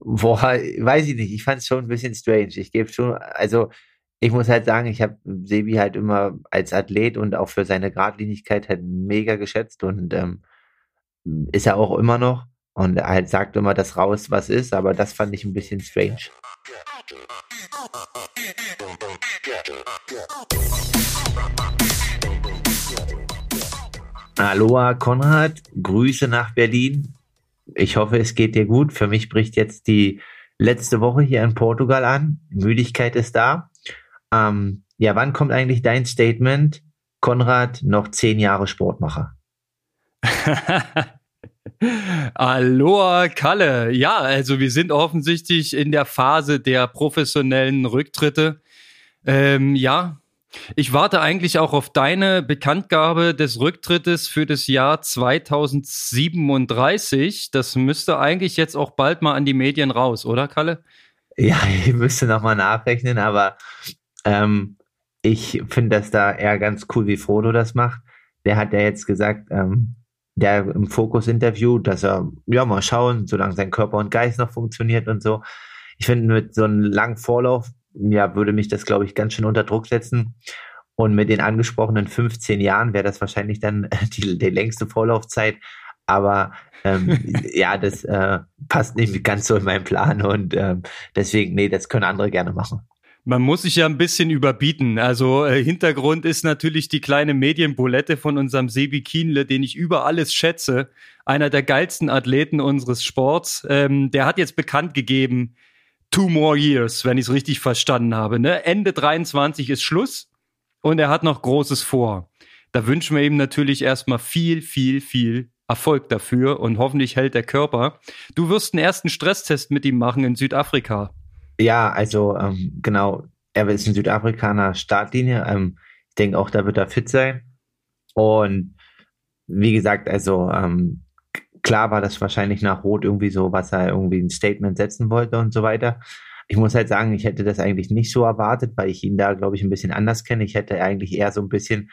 Boah, weiß ich nicht. Ich fand es schon ein bisschen strange. Ich gebe schon, also ich muss halt sagen, ich habe Sebi halt immer als Athlet und auch für seine Gradlinigkeit halt mega geschätzt und ähm, ist er auch immer noch. Und er halt sagt immer das raus, was ist, aber das fand ich ein bisschen strange. Aloha Konrad, Grüße nach Berlin. Ich hoffe, es geht dir gut. Für mich bricht jetzt die letzte Woche hier in Portugal an. Müdigkeit ist da. Ähm, ja, wann kommt eigentlich dein Statement? Konrad, noch zehn Jahre Sportmacher. Aloha Kalle. Ja, also wir sind offensichtlich in der Phase der professionellen Rücktritte. Ähm, ja, ich warte eigentlich auch auf deine Bekanntgabe des Rücktrittes für das Jahr 2037. Das müsste eigentlich jetzt auch bald mal an die Medien raus, oder Kalle? Ja, ich müsste nochmal nachrechnen, aber ähm, ich finde das da eher ganz cool, wie Frodo das macht. Der hat ja jetzt gesagt, ähm, der im Fokus-Interview, dass er, ja, mal schauen, solange sein Körper und Geist noch funktioniert und so. Ich finde, mit so einem langen Vorlauf ja, würde mich das, glaube ich, ganz schön unter Druck setzen. Und mit den angesprochenen 15 Jahren wäre das wahrscheinlich dann die, die längste Vorlaufzeit. Aber ähm, ja, das äh, passt nicht ganz so in meinen Plan und ähm, deswegen, nee, das können andere gerne machen. Man muss sich ja ein bisschen überbieten. Also äh, Hintergrund ist natürlich die kleine Medienbulette von unserem Sebi Kienle, den ich über alles schätze. Einer der geilsten Athleten unseres Sports. Ähm, der hat jetzt bekannt gegeben, two more years, wenn ich es richtig verstanden habe. Ne? Ende 23 ist Schluss und er hat noch Großes vor. Da wünschen wir ihm natürlich erstmal viel, viel, viel Erfolg dafür und hoffentlich hält der Körper. Du wirst einen ersten Stresstest mit ihm machen in Südafrika. Ja, also ähm, genau, er ist in Südafrikaner Startlinie. Ähm, ich denke auch, da wird er fit sein. Und wie gesagt, also ähm, klar war das wahrscheinlich nach Rot irgendwie so, was er irgendwie ein Statement setzen wollte und so weiter. Ich muss halt sagen, ich hätte das eigentlich nicht so erwartet, weil ich ihn da, glaube ich, ein bisschen anders kenne. Ich hätte eigentlich eher so ein bisschen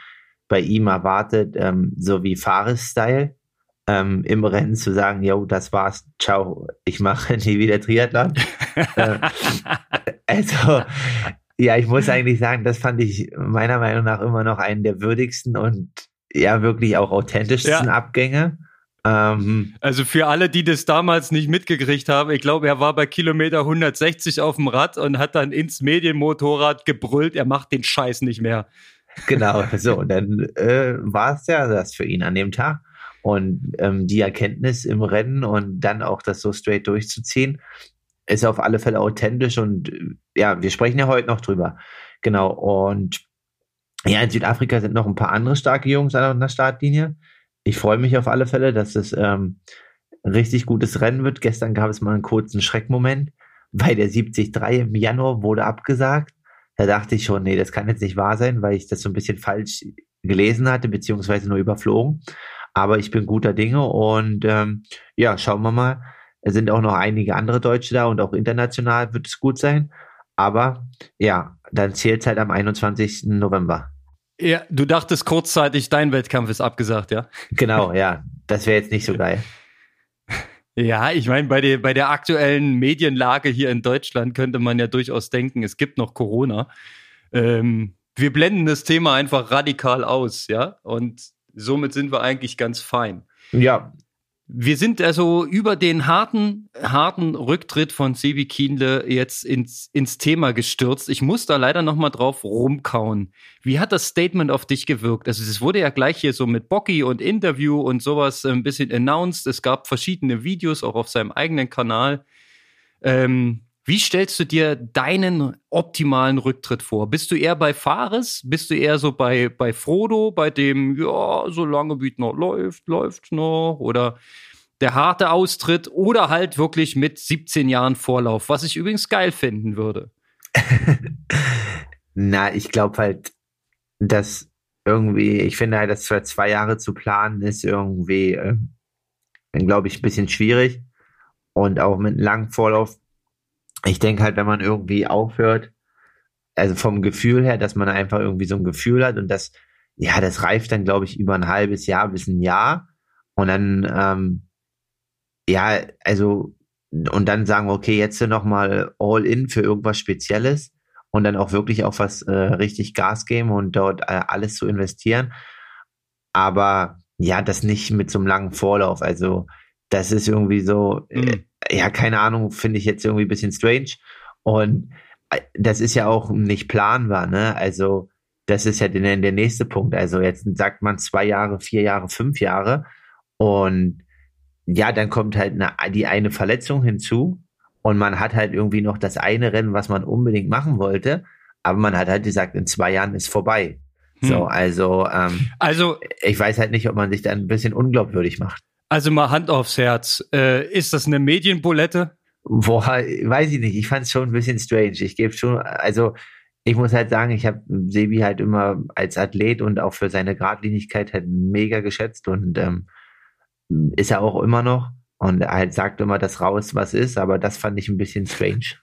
bei ihm erwartet, ähm, so wie Fares-Style, ähm, im Rennen zu sagen, yo, das war's, ciao, ich mache nie wieder Triathlon. äh, also, ja, ich muss eigentlich sagen, das fand ich meiner Meinung nach immer noch einen der würdigsten und ja, wirklich auch authentischsten ja. Abgänge. Ähm, also für alle, die das damals nicht mitgekriegt haben, ich glaube, er war bei Kilometer 160 auf dem Rad und hat dann ins Medienmotorrad gebrüllt, er macht den Scheiß nicht mehr. Genau, so, dann äh, war es ja das für ihn an dem Tag. Und ähm, die Erkenntnis im Rennen und dann auch das so straight durchzuziehen, ist auf alle Fälle authentisch und ja, wir sprechen ja heute noch drüber. Genau, und ja, in Südafrika sind noch ein paar andere starke Jungs an der Startlinie ich freue mich auf alle Fälle, dass es ähm, ein richtig gutes Rennen wird. Gestern gab es mal einen kurzen Schreckmoment, weil der 73 im Januar wurde abgesagt. Da dachte ich schon, nee, das kann jetzt nicht wahr sein, weil ich das so ein bisschen falsch gelesen hatte, beziehungsweise nur überflogen. Aber ich bin guter Dinge und ähm, ja, schauen wir mal. Es sind auch noch einige andere Deutsche da und auch international wird es gut sein. Aber ja, dann zählt es halt am 21. November. Ja, du dachtest kurzzeitig, dein Wettkampf ist abgesagt, ja? Genau, ja. Das wäre jetzt nicht so geil. Ja, ich meine, bei der, bei der aktuellen Medienlage hier in Deutschland könnte man ja durchaus denken, es gibt noch Corona. Ähm, wir blenden das Thema einfach radikal aus, ja? Und somit sind wir eigentlich ganz fein. Ja, wir sind also über den harten, harten Rücktritt von Sebi Kienle jetzt ins, ins Thema gestürzt. Ich muss da leider noch mal drauf rumkauen. Wie hat das Statement auf dich gewirkt? Also es wurde ja gleich hier so mit Bocky und Interview und sowas ein bisschen announced. Es gab verschiedene Videos auch auf seinem eigenen Kanal. Ähm, wie stellst du dir deinen optimalen Rücktritt vor? Bist du eher bei Fares? Bist du eher so bei, bei Frodo, bei dem, ja, solange wie es noch läuft, läuft noch? Oder der harte Austritt? Oder halt wirklich mit 17 Jahren Vorlauf, was ich übrigens geil finden würde? Na, ich glaube halt, dass irgendwie, ich finde halt, das für zwei Jahre zu planen ist irgendwie, äh, glaube ich, ein bisschen schwierig. Und auch mit einem langen Vorlauf ich denke halt, wenn man irgendwie aufhört, also vom Gefühl her, dass man einfach irgendwie so ein Gefühl hat und das, ja, das reift dann, glaube ich, über ein halbes Jahr bis ein Jahr. Und dann, ähm, ja, also und dann sagen, okay, jetzt noch mal all in für irgendwas Spezielles und dann auch wirklich auf was äh, richtig Gas geben und dort äh, alles zu investieren. Aber ja, das nicht mit so einem langen Vorlauf. Also das ist irgendwie so, äh, mhm. Ja, keine Ahnung, finde ich jetzt irgendwie ein bisschen strange. Und äh, das ist ja auch nicht planbar, ne? Also das ist ja der, der nächste Punkt. Also jetzt sagt man zwei Jahre, vier Jahre, fünf Jahre und ja, dann kommt halt eine, die eine Verletzung hinzu und man hat halt irgendwie noch das eine Rennen, was man unbedingt machen wollte, aber man hat halt gesagt, in zwei Jahren ist vorbei. Hm. So, also, ähm, also ich weiß halt nicht, ob man sich da ein bisschen unglaubwürdig macht. Also mal Hand aufs Herz. Äh, ist das eine Medienbulette? Boah, weiß ich nicht. Ich fand es schon ein bisschen strange. Ich gebe schon, also ich muss halt sagen, ich habe Sebi halt immer als Athlet und auch für seine Gradlinigkeit halt mega geschätzt und ähm, ist er auch immer noch. Und er halt sagt immer das raus, was ist, aber das fand ich ein bisschen strange.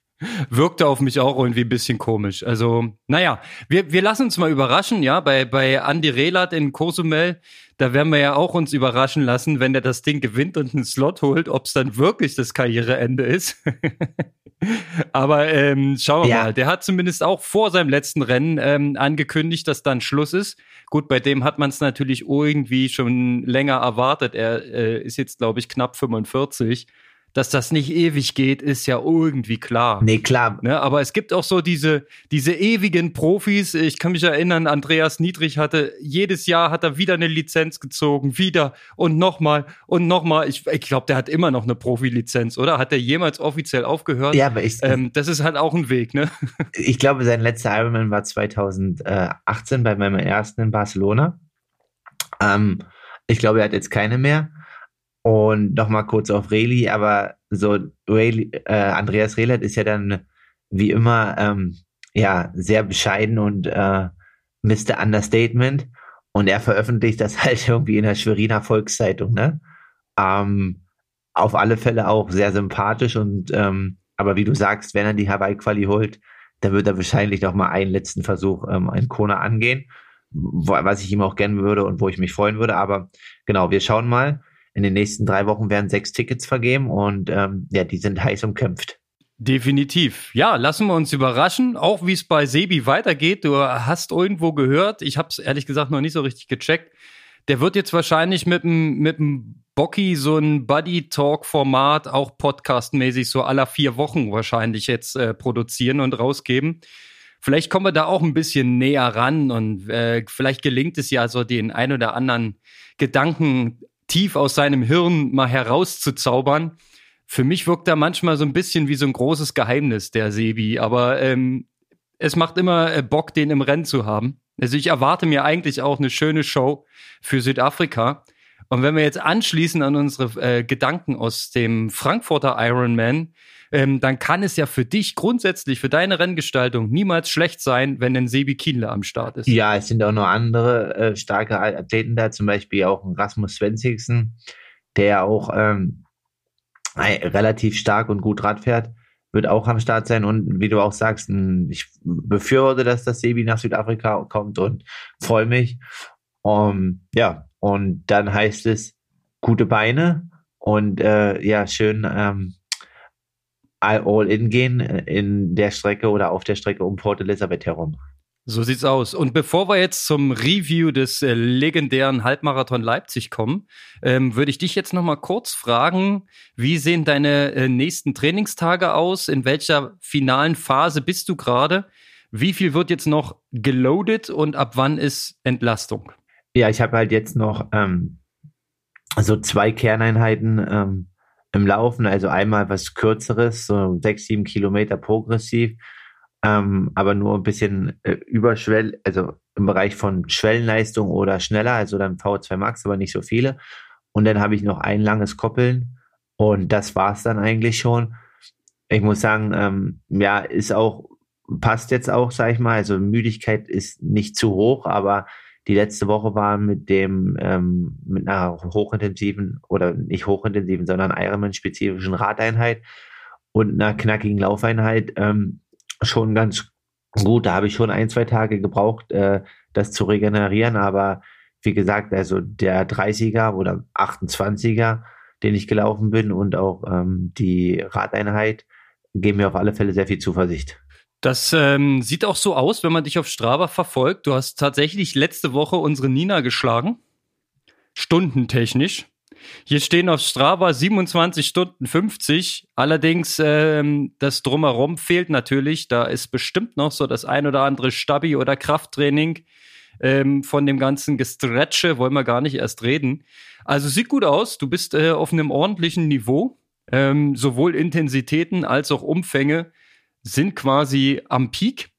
Wirkte auf mich auch irgendwie ein bisschen komisch. Also, naja, wir, wir lassen uns mal überraschen, ja, bei, bei Andy Relat in Cozumel, da werden wir ja auch uns überraschen lassen, wenn der das Ding gewinnt und einen Slot holt, ob es dann wirklich das Karriereende ist. Aber ähm, schauen wir ja. mal. Der hat zumindest auch vor seinem letzten Rennen ähm, angekündigt, dass dann Schluss ist. Gut, bei dem hat man es natürlich irgendwie schon länger erwartet. Er äh, ist jetzt, glaube ich, knapp 45 dass das nicht ewig geht, ist ja irgendwie klar. Nee, klar. Ne? Aber es gibt auch so diese, diese ewigen Profis. Ich kann mich erinnern, Andreas Niedrig hatte, jedes Jahr hat er wieder eine Lizenz gezogen, wieder und nochmal und nochmal. Ich, ich glaube, der hat immer noch eine Profilizenz, oder? Hat er jemals offiziell aufgehört? Ja, aber ich, ähm, das ist halt auch ein Weg, ne? ich glaube, sein letzter Ironman war 2018 bei meinem ersten in Barcelona. Ähm, ich glaube, er hat jetzt keine mehr. Und nochmal kurz auf Reli, aber so Rayleigh, äh, Andreas Rehlert ist ja dann wie immer ähm, ja sehr bescheiden und äh, Mr. Understatement. Und er veröffentlicht das halt irgendwie in der Schweriner Volkszeitung, ne? Ähm, auf alle Fälle auch sehr sympathisch und ähm, aber wie du sagst, wenn er die Hawaii-Quali holt, dann wird er wahrscheinlich noch mal einen letzten Versuch ähm, in Kona angehen, was ich ihm auch gerne würde und wo ich mich freuen würde. Aber genau, wir schauen mal in den nächsten drei Wochen werden sechs Tickets vergeben und ähm, ja, die sind heiß umkämpft. Definitiv. Ja, lassen wir uns überraschen, auch wie es bei Sebi weitergeht. Du hast irgendwo gehört, ich habe es ehrlich gesagt noch nicht so richtig gecheckt. Der wird jetzt wahrscheinlich mit dem mit dem Bocky so ein Buddy Talk Format auch podcastmäßig so aller vier Wochen wahrscheinlich jetzt äh, produzieren und rausgeben. Vielleicht kommen wir da auch ein bisschen näher ran und äh, vielleicht gelingt es ja so den ein oder anderen Gedanken tief aus seinem Hirn mal herauszuzaubern. Für mich wirkt er manchmal so ein bisschen wie so ein großes Geheimnis, der Sebi. Aber ähm, es macht immer äh, Bock, den im Rennen zu haben. Also ich erwarte mir eigentlich auch eine schöne Show für Südafrika. Und wenn wir jetzt anschließen an unsere äh, Gedanken aus dem Frankfurter Ironman, ähm, dann kann es ja für dich grundsätzlich, für deine Renngestaltung niemals schlecht sein, wenn ein Sebi Kienle am Start ist. Ja, es sind auch noch andere äh, starke Athleten da, zum Beispiel auch ein Rasmus Svensson, der auch ähm, relativ stark und gut Rad fährt, wird auch am Start sein. Und wie du auch sagst, ich befürworte, dass das Sebi nach Südafrika kommt und freue mich. Um, ja, und dann heißt es gute Beine und äh, ja, schön ähm, all in gehen äh, in der Strecke oder auf der Strecke um Port Elizabeth herum. So sieht's aus. Und bevor wir jetzt zum Review des äh, legendären Halbmarathon Leipzig kommen, ähm, würde ich dich jetzt noch mal kurz fragen: Wie sehen deine äh, nächsten Trainingstage aus? In welcher finalen Phase bist du gerade? Wie viel wird jetzt noch geloadet und ab wann ist Entlastung? Ja, ich habe halt jetzt noch ähm, so zwei Kerneinheiten ähm, im Laufen, also einmal was kürzeres, so sechs, sieben Kilometer progressiv, ähm, aber nur ein bisschen äh, überschwell, also im Bereich von Schwellenleistung oder schneller, also dann V2 Max, aber nicht so viele. Und dann habe ich noch ein langes Koppeln und das war's dann eigentlich schon. Ich muss sagen, ähm, ja, ist auch, passt jetzt auch, sag ich mal, also Müdigkeit ist nicht zu hoch, aber die letzte Woche war mit dem, ähm, mit einer hochintensiven oder nicht hochintensiven, sondern Ironman-spezifischen Radeinheit und einer knackigen Laufeinheit ähm, schon ganz gut. Da habe ich schon ein, zwei Tage gebraucht, äh, das zu regenerieren, aber wie gesagt, also der 30er oder 28er, den ich gelaufen bin und auch ähm, die Radeinheit geben mir auf alle Fälle sehr viel Zuversicht. Das ähm, sieht auch so aus, wenn man dich auf Strava verfolgt. Du hast tatsächlich letzte Woche unsere Nina geschlagen. Stundentechnisch. Hier stehen auf Strava 27 Stunden 50. Allerdings ähm, das Drumherum fehlt natürlich. Da ist bestimmt noch so das ein oder andere Stabi- oder Krafttraining ähm, von dem ganzen Gestretche. Wollen wir gar nicht erst reden. Also sieht gut aus. Du bist äh, auf einem ordentlichen Niveau. Ähm, sowohl Intensitäten als auch Umfänge sind quasi am Peak.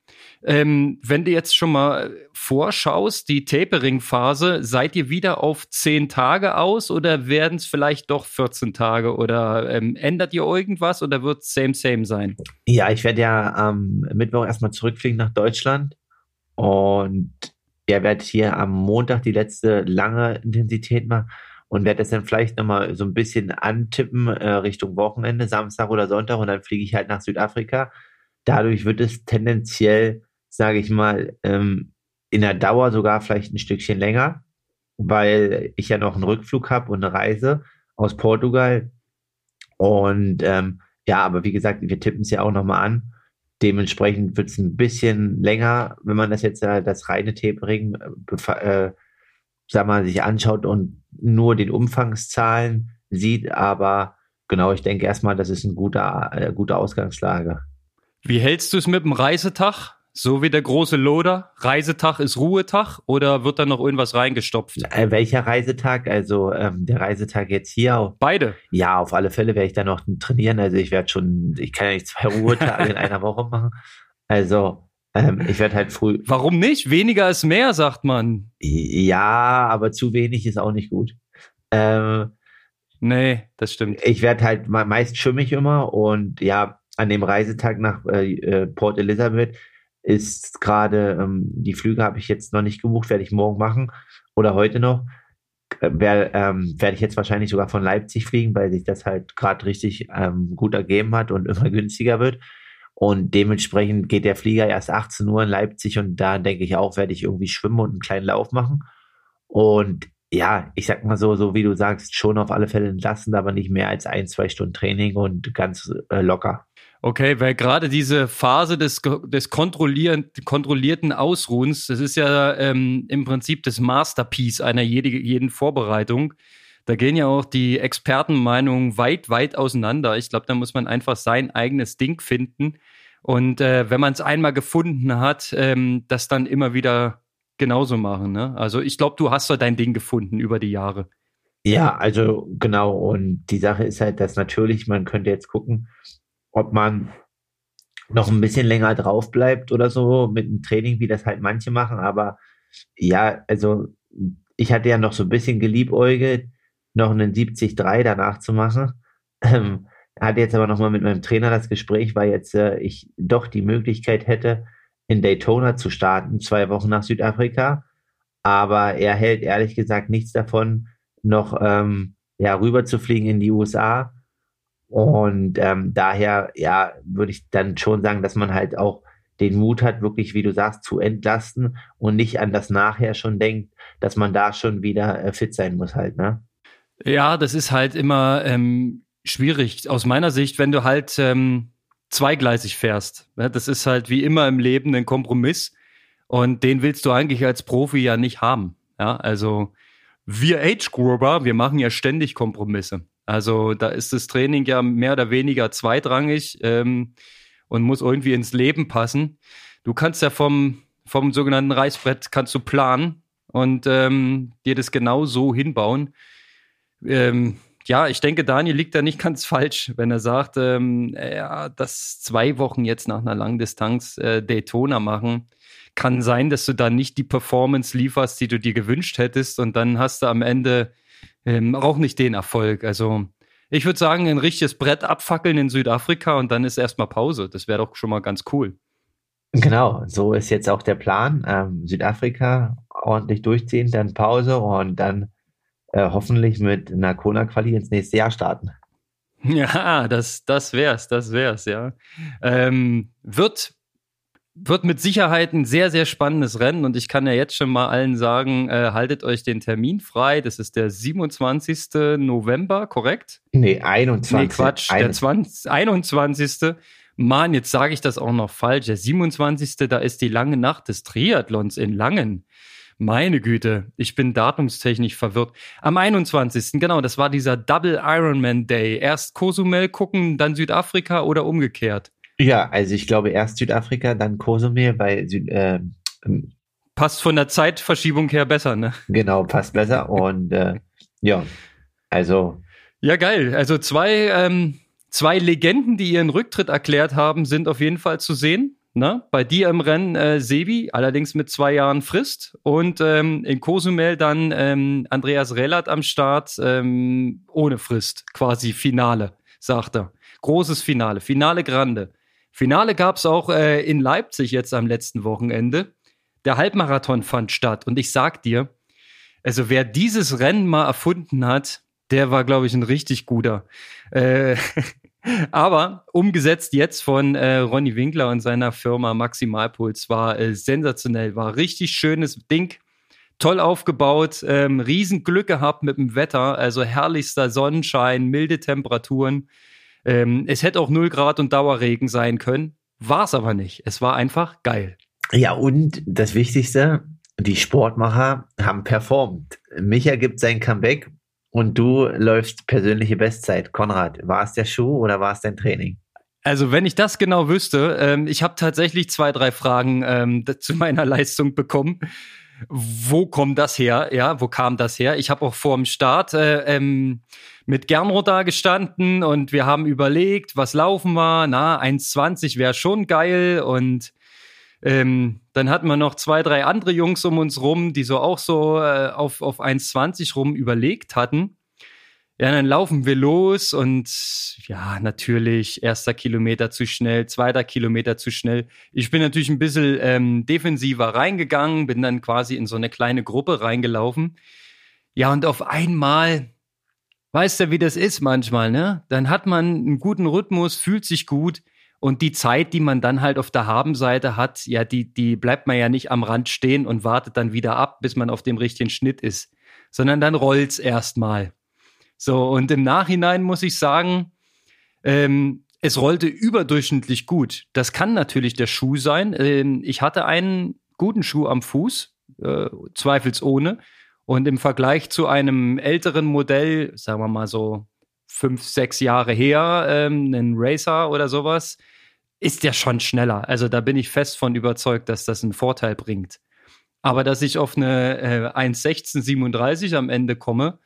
Ähm, wenn du jetzt schon mal vorschaust, die Tapering-Phase, seid ihr wieder auf zehn Tage aus oder werden es vielleicht doch 14 Tage oder ähm, ändert ihr irgendwas oder wird es same, same sein? Ja, ich werde ja am Mittwoch erstmal zurückfliegen nach Deutschland und ja, werde hier am Montag die letzte lange Intensität machen und werde das dann vielleicht nochmal so ein bisschen antippen äh, Richtung Wochenende, Samstag oder Sonntag und dann fliege ich halt nach Südafrika. Dadurch wird es tendenziell sage ich mal, ähm, in der Dauer sogar vielleicht ein Stückchen länger, weil ich ja noch einen Rückflug habe und eine Reise aus Portugal. Und ähm, ja, aber wie gesagt, wir tippen es ja auch nochmal an. Dementsprechend wird es ein bisschen länger, wenn man das jetzt äh, das reine Tapering äh, sag mal, sich anschaut und nur den Umfangszahlen sieht. Aber genau, ich denke erstmal, das ist eine gute, äh, gute Ausgangslage. Wie hältst du es mit dem Reisetag? So wie der große Loder, Reisetag ist Ruhetag oder wird da noch irgendwas reingestopft? Äh, welcher Reisetag? Also ähm, der Reisetag jetzt hier? Beide. Ja, auf alle Fälle werde ich da noch trainieren. Also ich werde schon, ich kann ja nicht zwei Ruhetage in einer Woche machen. Also ähm, ich werde halt früh. Warum nicht? Weniger ist mehr, sagt man. Ja, aber zu wenig ist auch nicht gut. Ähm, nee, das stimmt. Ich werde halt meist schimmig immer und ja, an dem Reisetag nach äh, äh Port Elizabeth ist gerade, ähm, die Flüge habe ich jetzt noch nicht gebucht, werde ich morgen machen oder heute noch. Äh, werde ähm, werd ich jetzt wahrscheinlich sogar von Leipzig fliegen, weil sich das halt gerade richtig ähm, gut ergeben hat und immer günstiger wird. Und dementsprechend geht der Flieger erst 18 Uhr in Leipzig und da denke ich auch, werde ich irgendwie schwimmen und einen kleinen Lauf machen. Und ja, ich sag mal so, so wie du sagst, schon auf alle Fälle entlassen, aber nicht mehr als ein, zwei Stunden Training und ganz äh, locker. Okay, weil gerade diese Phase des, des kontrollierten Ausruhens, das ist ja ähm, im Prinzip das Masterpiece einer jede, jeden Vorbereitung. Da gehen ja auch die Expertenmeinungen weit, weit auseinander. Ich glaube, da muss man einfach sein eigenes Ding finden. Und äh, wenn man es einmal gefunden hat, ähm, das dann immer wieder genauso machen. Ne? Also ich glaube, du hast so dein Ding gefunden über die Jahre. Ja, also genau. Und die Sache ist halt, dass natürlich, man könnte jetzt gucken, ob man noch ein bisschen länger drauf bleibt oder so mit dem Training, wie das halt manche machen. Aber ja, also ich hatte ja noch so ein bisschen geliebäugelt, noch einen 70-3 danach zu machen. Ähm, hatte jetzt aber nochmal mit meinem Trainer das Gespräch, weil jetzt äh, ich doch die Möglichkeit hätte, in Daytona zu starten, zwei Wochen nach Südafrika. Aber er hält ehrlich gesagt nichts davon, noch ähm, ja, rüber zu fliegen in die USA und ähm, daher, ja, würde ich dann schon sagen, dass man halt auch den Mut hat, wirklich, wie du sagst, zu entlasten und nicht an das Nachher schon denkt, dass man da schon wieder äh, fit sein muss halt, ne? Ja, das ist halt immer ähm, schwierig aus meiner Sicht, wenn du halt ähm, zweigleisig fährst. Ne? Das ist halt wie immer im Leben ein Kompromiss und den willst du eigentlich als Profi ja nicht haben. Ja, also wir Age Grouper, wir machen ja ständig Kompromisse. Also da ist das Training ja mehr oder weniger zweitrangig ähm, und muss irgendwie ins Leben passen. Du kannst ja vom, vom sogenannten Reißbrett kannst du planen und ähm, dir das genau so hinbauen. Ähm, ja, ich denke, Daniel liegt da nicht ganz falsch, wenn er sagt, ähm, ja, dass zwei Wochen jetzt nach einer Langdistanz äh, Daytona machen. Kann sein, dass du da nicht die Performance lieferst, die du dir gewünscht hättest und dann hast du am Ende ähm, auch nicht den Erfolg. Also ich würde sagen, ein richtiges Brett abfackeln in Südafrika und dann ist erstmal Pause. Das wäre doch schon mal ganz cool. Genau, so ist jetzt auch der Plan. Ähm, Südafrika ordentlich durchziehen, dann Pause und dann äh, hoffentlich mit einer Kona-Quali ins nächste Jahr starten. Ja, das, das wär's, das wär's, ja. Ähm, wird wird mit Sicherheit ein sehr, sehr spannendes Rennen und ich kann ja jetzt schon mal allen sagen, äh, haltet euch den Termin frei. Das ist der 27. November, korrekt? Nee, 21. Nee, Quatsch, der 20, 21. Mann, jetzt sage ich das auch noch falsch. Der 27. da ist die lange Nacht des Triathlons in Langen. Meine Güte, ich bin datumstechnisch verwirrt. Am 21. genau, das war dieser Double Ironman Day. Erst Cozumel gucken, dann Südafrika oder umgekehrt. Ja, also ich glaube erst Südafrika, dann Kosumir, weil Süd, äh, passt von der Zeitverschiebung her besser, ne? Genau, passt besser und äh, ja, also ja geil. Also zwei ähm, zwei Legenden, die ihren Rücktritt erklärt haben, sind auf jeden Fall zu sehen. Ne? Bei dir im Rennen äh, Sebi, allerdings mit zwei Jahren Frist. Und ähm, in Cozumel dann ähm, Andreas Rellat am Start ähm, ohne Frist, quasi Finale, sagt er. Großes Finale, Finale Grande. Finale gab es auch äh, in Leipzig jetzt am letzten Wochenende. Der Halbmarathon fand statt und ich sag dir, also wer dieses Rennen mal erfunden hat, der war, glaube ich, ein richtig guter. Äh, aber umgesetzt jetzt von äh, Ronny Winkler und seiner Firma Maximalpuls war äh, sensationell, war richtig schönes Ding. Toll aufgebaut, ähm, Riesenglück gehabt mit dem Wetter, also herrlichster Sonnenschein, milde Temperaturen. Ähm, es hätte auch 0 Grad und Dauerregen sein können, war es aber nicht. Es war einfach geil. Ja, und das Wichtigste, die Sportmacher haben performt. Micha gibt sein Comeback und du läufst persönliche Bestzeit. Konrad, war es der Schuh oder war es dein Training? Also wenn ich das genau wüsste, ähm, ich habe tatsächlich zwei, drei Fragen ähm, zu meiner Leistung bekommen wo kommt das her? Ja, wo kam das her? Ich habe auch vor dem Start äh, ähm, mit Gernot da gestanden und wir haben überlegt, was laufen wir. Na, 1,20 wäre schon geil und ähm, dann hatten wir noch zwei, drei andere Jungs um uns rum, die so auch so äh, auf, auf 1,20 rum überlegt hatten. Ja, dann laufen wir los und ja, natürlich, erster Kilometer zu schnell, zweiter Kilometer zu schnell. Ich bin natürlich ein bisschen ähm, defensiver reingegangen, bin dann quasi in so eine kleine Gruppe reingelaufen. Ja, und auf einmal, weißt du, wie das ist manchmal, ne? Dann hat man einen guten Rhythmus, fühlt sich gut und die Zeit, die man dann halt auf der Habenseite hat, ja, die, die bleibt man ja nicht am Rand stehen und wartet dann wieder ab, bis man auf dem richtigen Schnitt ist, sondern dann rollt's erstmal. So, und im Nachhinein muss ich sagen, ähm, es rollte überdurchschnittlich gut. Das kann natürlich der Schuh sein. Ähm, ich hatte einen guten Schuh am Fuß, äh, zweifelsohne. Und im Vergleich zu einem älteren Modell, sagen wir mal so fünf, sechs Jahre her, ähm, einen Racer oder sowas, ist der schon schneller. Also da bin ich fest von überzeugt, dass das einen Vorteil bringt. Aber dass ich auf eine äh, 1,1637 am Ende komme,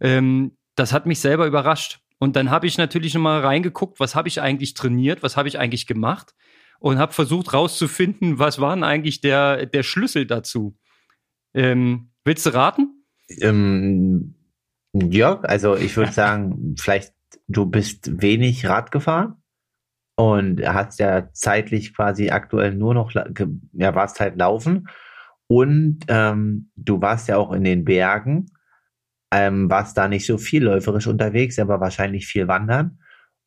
ähm, das hat mich selber überrascht. Und dann habe ich natürlich nochmal reingeguckt, was habe ich eigentlich trainiert, was habe ich eigentlich gemacht und habe versucht rauszufinden, was war denn eigentlich der, der Schlüssel dazu. Ähm, willst du raten? Ähm, ja, also ich würde sagen, vielleicht du bist wenig Rad gefahren und hast ja zeitlich quasi aktuell nur noch, ja, warst halt laufen und ähm, du warst ja auch in den Bergen ähm, warst da nicht so viel läuferisch unterwegs, aber wahrscheinlich viel wandern.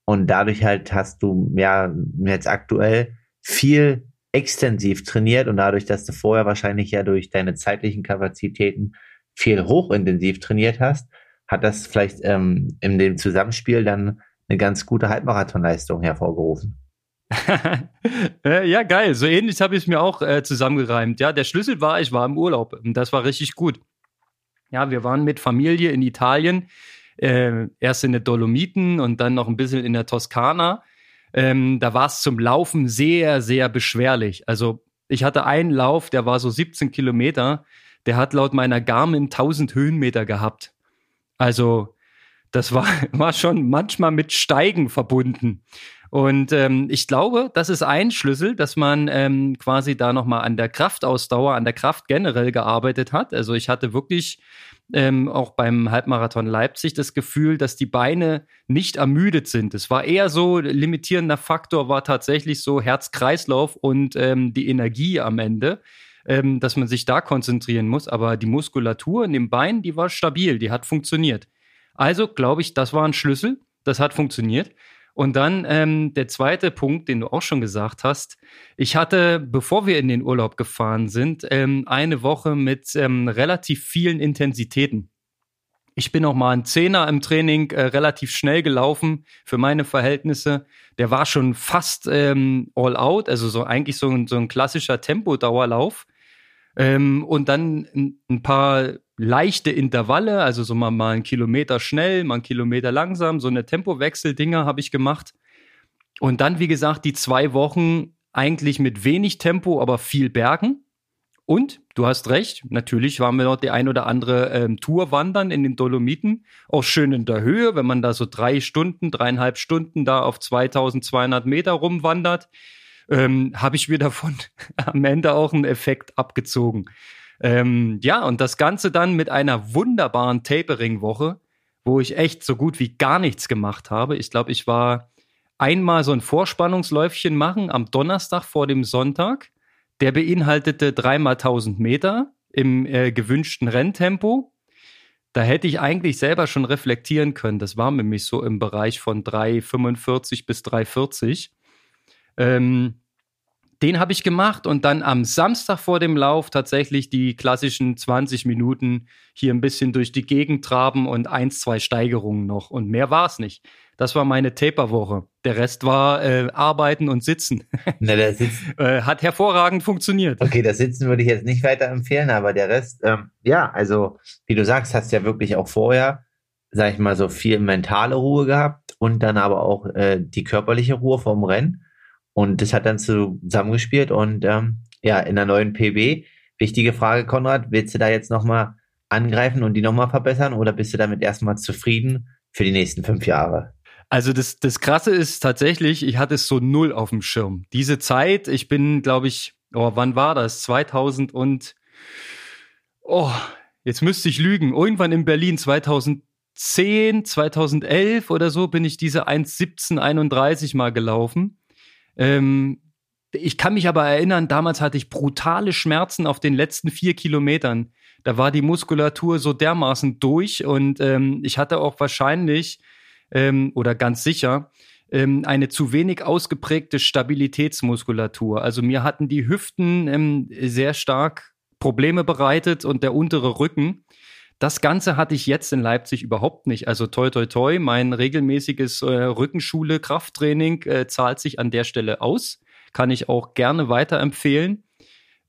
Und dadurch halt hast du ja jetzt aktuell viel extensiv trainiert und dadurch, dass du vorher wahrscheinlich ja durch deine zeitlichen Kapazitäten viel hochintensiv trainiert hast, hat das vielleicht ähm, in dem Zusammenspiel dann eine ganz gute Halbmarathonleistung hervorgerufen. Äh, ja, geil. So ähnlich habe ich es mir auch äh, zusammengereimt. Ja, der Schlüssel war, ich war im Urlaub. Und das war richtig gut. Ja, wir waren mit Familie in Italien, äh, erst in den Dolomiten und dann noch ein bisschen in der Toskana. Ähm, da war es zum Laufen sehr, sehr beschwerlich. Also ich hatte einen Lauf, der war so 17 Kilometer. Der hat laut meiner Garmin 1000 Höhenmeter gehabt. Also das war, war schon manchmal mit Steigen verbunden. Und ähm, ich glaube, das ist ein Schlüssel, dass man ähm, quasi da nochmal an der Kraftausdauer, an der Kraft generell gearbeitet hat. Also ich hatte wirklich ähm, auch beim Halbmarathon Leipzig das Gefühl, dass die Beine nicht ermüdet sind. Es war eher so, limitierender Faktor war tatsächlich so Herz-Kreislauf und ähm, die Energie am Ende, ähm, dass man sich da konzentrieren muss. Aber die Muskulatur in den Beinen, die war stabil, die hat funktioniert. Also glaube ich, das war ein Schlüssel, das hat funktioniert. Und dann ähm, der zweite Punkt, den du auch schon gesagt hast. Ich hatte, bevor wir in den Urlaub gefahren sind, ähm, eine Woche mit ähm, relativ vielen Intensitäten. Ich bin auch mal ein Zehner im Training äh, relativ schnell gelaufen für meine Verhältnisse. Der war schon fast ähm, all out, also so eigentlich so ein, so ein klassischer Tempodauerlauf. Ähm, und dann ein, ein paar leichte Intervalle, also so mal, mal einen Kilometer schnell, mal einen Kilometer langsam, so eine Tempowechsel-Dinger habe ich gemacht. Und dann, wie gesagt, die zwei Wochen eigentlich mit wenig Tempo, aber viel Bergen. Und du hast recht, natürlich waren wir noch die ein oder andere ähm, Tour wandern in den Dolomiten, auch schön in der Höhe, wenn man da so drei Stunden, dreieinhalb Stunden da auf 2200 Meter rumwandert, ähm, habe ich mir davon am Ende auch einen Effekt abgezogen. Ähm, ja, und das Ganze dann mit einer wunderbaren Tapering-Woche, wo ich echt so gut wie gar nichts gemacht habe. Ich glaube, ich war einmal so ein Vorspannungsläufchen machen am Donnerstag vor dem Sonntag. Der beinhaltete dreimal 1000 Meter im äh, gewünschten Renntempo. Da hätte ich eigentlich selber schon reflektieren können. Das war nämlich so im Bereich von 3,45 bis 3,40. Ähm, den habe ich gemacht und dann am Samstag vor dem Lauf tatsächlich die klassischen 20 Minuten hier ein bisschen durch die Gegend traben und eins, zwei Steigerungen noch. Und mehr war es nicht. Das war meine Taper-Woche. Der Rest war äh, Arbeiten und Sitzen. Na, der Sitz äh, hat hervorragend funktioniert. Okay, das Sitzen würde ich jetzt nicht weiter empfehlen, aber der Rest, ähm, ja, also wie du sagst, hast ja wirklich auch vorher, sag ich mal, so viel mentale Ruhe gehabt und dann aber auch äh, die körperliche Ruhe vom Rennen. Und das hat dann zusammengespielt und ähm, ja, in der neuen PB. Wichtige Frage, Konrad, willst du da jetzt nochmal angreifen und die nochmal verbessern oder bist du damit erstmal zufrieden für die nächsten fünf Jahre? Also das, das Krasse ist tatsächlich, ich hatte es so null auf dem Schirm. Diese Zeit, ich bin, glaube ich, oh, wann war das? 2000 und, oh, jetzt müsste ich lügen, irgendwann in Berlin 2010, 2011 oder so bin ich diese 1,1731 mal gelaufen. Ähm, ich kann mich aber erinnern, damals hatte ich brutale Schmerzen auf den letzten vier Kilometern. Da war die Muskulatur so dermaßen durch und ähm, ich hatte auch wahrscheinlich ähm, oder ganz sicher ähm, eine zu wenig ausgeprägte Stabilitätsmuskulatur. Also mir hatten die Hüften ähm, sehr stark Probleme bereitet und der untere Rücken. Das Ganze hatte ich jetzt in Leipzig überhaupt nicht. Also toi toi toi, mein regelmäßiges äh, Rückenschule-Krafttraining äh, zahlt sich an der Stelle aus. Kann ich auch gerne weiterempfehlen.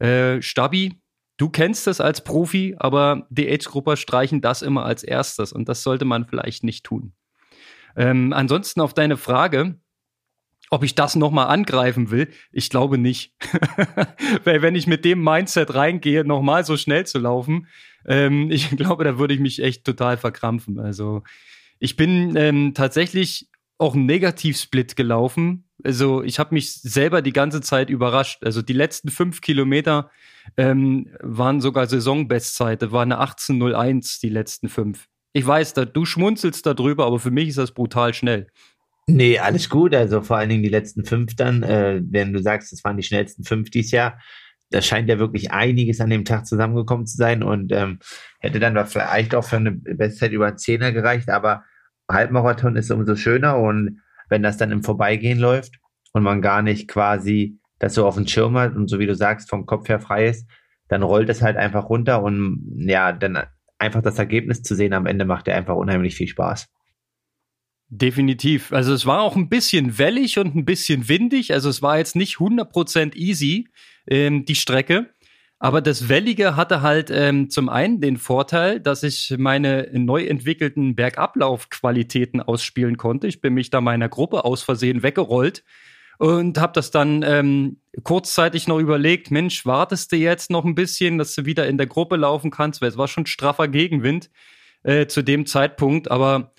Äh, Stabi, du kennst das als Profi, aber die Age-Grupper streichen das immer als erstes und das sollte man vielleicht nicht tun. Ähm, ansonsten auf deine Frage, ob ich das nochmal angreifen will, ich glaube nicht. Weil wenn ich mit dem Mindset reingehe, nochmal so schnell zu laufen, ähm, ich glaube, da würde ich mich echt total verkrampfen. Also ich bin ähm, tatsächlich auch ein Negativsplit gelaufen. Also ich habe mich selber die ganze Zeit überrascht. Also die letzten fünf Kilometer ähm, waren sogar Saisonbestzeit. Da war eine 18.01 die letzten fünf. Ich weiß, da, du schmunzelst darüber, aber für mich ist das brutal schnell. Nee, alles gut. Also vor allen Dingen die letzten fünf dann, äh, wenn du sagst, es waren die schnellsten fünf dieses Jahr, da scheint ja wirklich einiges an dem Tag zusammengekommen zu sein und ähm, hätte dann vielleicht auch für eine Bestzeit über einen Zehner gereicht, aber Halbmarathon ist umso schöner und wenn das dann im Vorbeigehen läuft und man gar nicht quasi das so auf dem Schirm hat und so wie du sagst, vom Kopf her frei ist, dann rollt es halt einfach runter und ja, dann einfach das Ergebnis zu sehen am Ende macht ja einfach unheimlich viel Spaß. Definitiv. Also es war auch ein bisschen wellig und ein bisschen windig. Also es war jetzt nicht 100% easy, ähm, die Strecke. Aber das Wellige hatte halt ähm, zum einen den Vorteil, dass ich meine neu entwickelten Bergablaufqualitäten ausspielen konnte. Ich bin mich da meiner Gruppe aus Versehen weggerollt und habe das dann ähm, kurzzeitig noch überlegt, Mensch, wartest du jetzt noch ein bisschen, dass du wieder in der Gruppe laufen kannst, weil es war schon straffer Gegenwind äh, zu dem Zeitpunkt, aber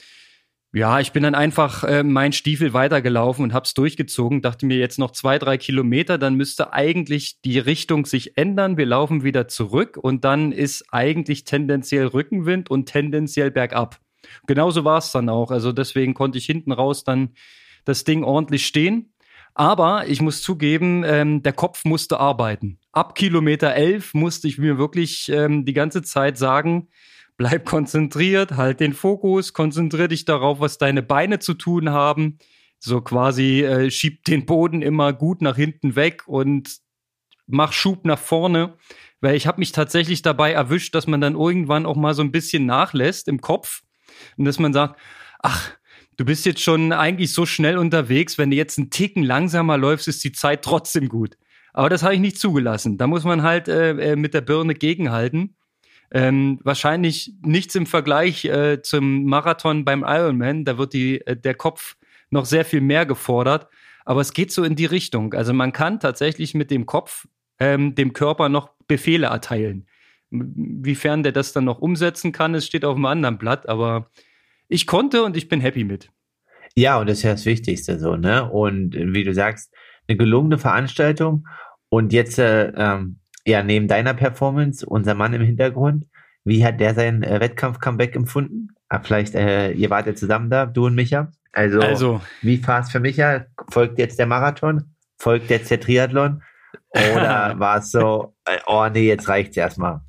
ja, ich bin dann einfach äh, mein Stiefel weitergelaufen und hab's durchgezogen. Dachte mir jetzt noch zwei, drei Kilometer, dann müsste eigentlich die Richtung sich ändern. Wir laufen wieder zurück und dann ist eigentlich tendenziell Rückenwind und tendenziell bergab. Genauso war es dann auch. Also deswegen konnte ich hinten raus dann das Ding ordentlich stehen. Aber ich muss zugeben, ähm, der Kopf musste arbeiten. Ab Kilometer elf musste ich mir wirklich ähm, die ganze Zeit sagen, bleib konzentriert, halt den Fokus, konzentrier dich darauf, was deine Beine zu tun haben. So quasi äh, schiebt den Boden immer gut nach hinten weg und mach Schub nach vorne. Weil ich habe mich tatsächlich dabei erwischt, dass man dann irgendwann auch mal so ein bisschen nachlässt im Kopf und dass man sagt, ach, du bist jetzt schon eigentlich so schnell unterwegs, wenn du jetzt einen Ticken langsamer läufst, ist die Zeit trotzdem gut. Aber das habe ich nicht zugelassen. Da muss man halt äh, äh, mit der Birne gegenhalten. Ähm, wahrscheinlich nichts im Vergleich äh, zum Marathon beim Ironman. Da wird die, äh, der Kopf noch sehr viel mehr gefordert. Aber es geht so in die Richtung. Also man kann tatsächlich mit dem Kopf ähm, dem Körper noch Befehle erteilen. Wiefern der das dann noch umsetzen kann, es steht auf einem anderen Blatt, aber ich konnte und ich bin happy mit. Ja, und das ist ja das Wichtigste so, ne? Und wie du sagst, eine gelungene Veranstaltung und jetzt äh, ähm, ja neben deiner Performance unser Mann im Hintergrund, wie hat der sein äh, Wettkampf-Comeback empfunden? Ah, vielleicht äh, ihr wart ja zusammen da, du und Micha. Also, also wie fast für Micha? Folgt jetzt der Marathon? Folgt jetzt der Triathlon? Oder war es so, äh, oh nee, jetzt reicht's erstmal?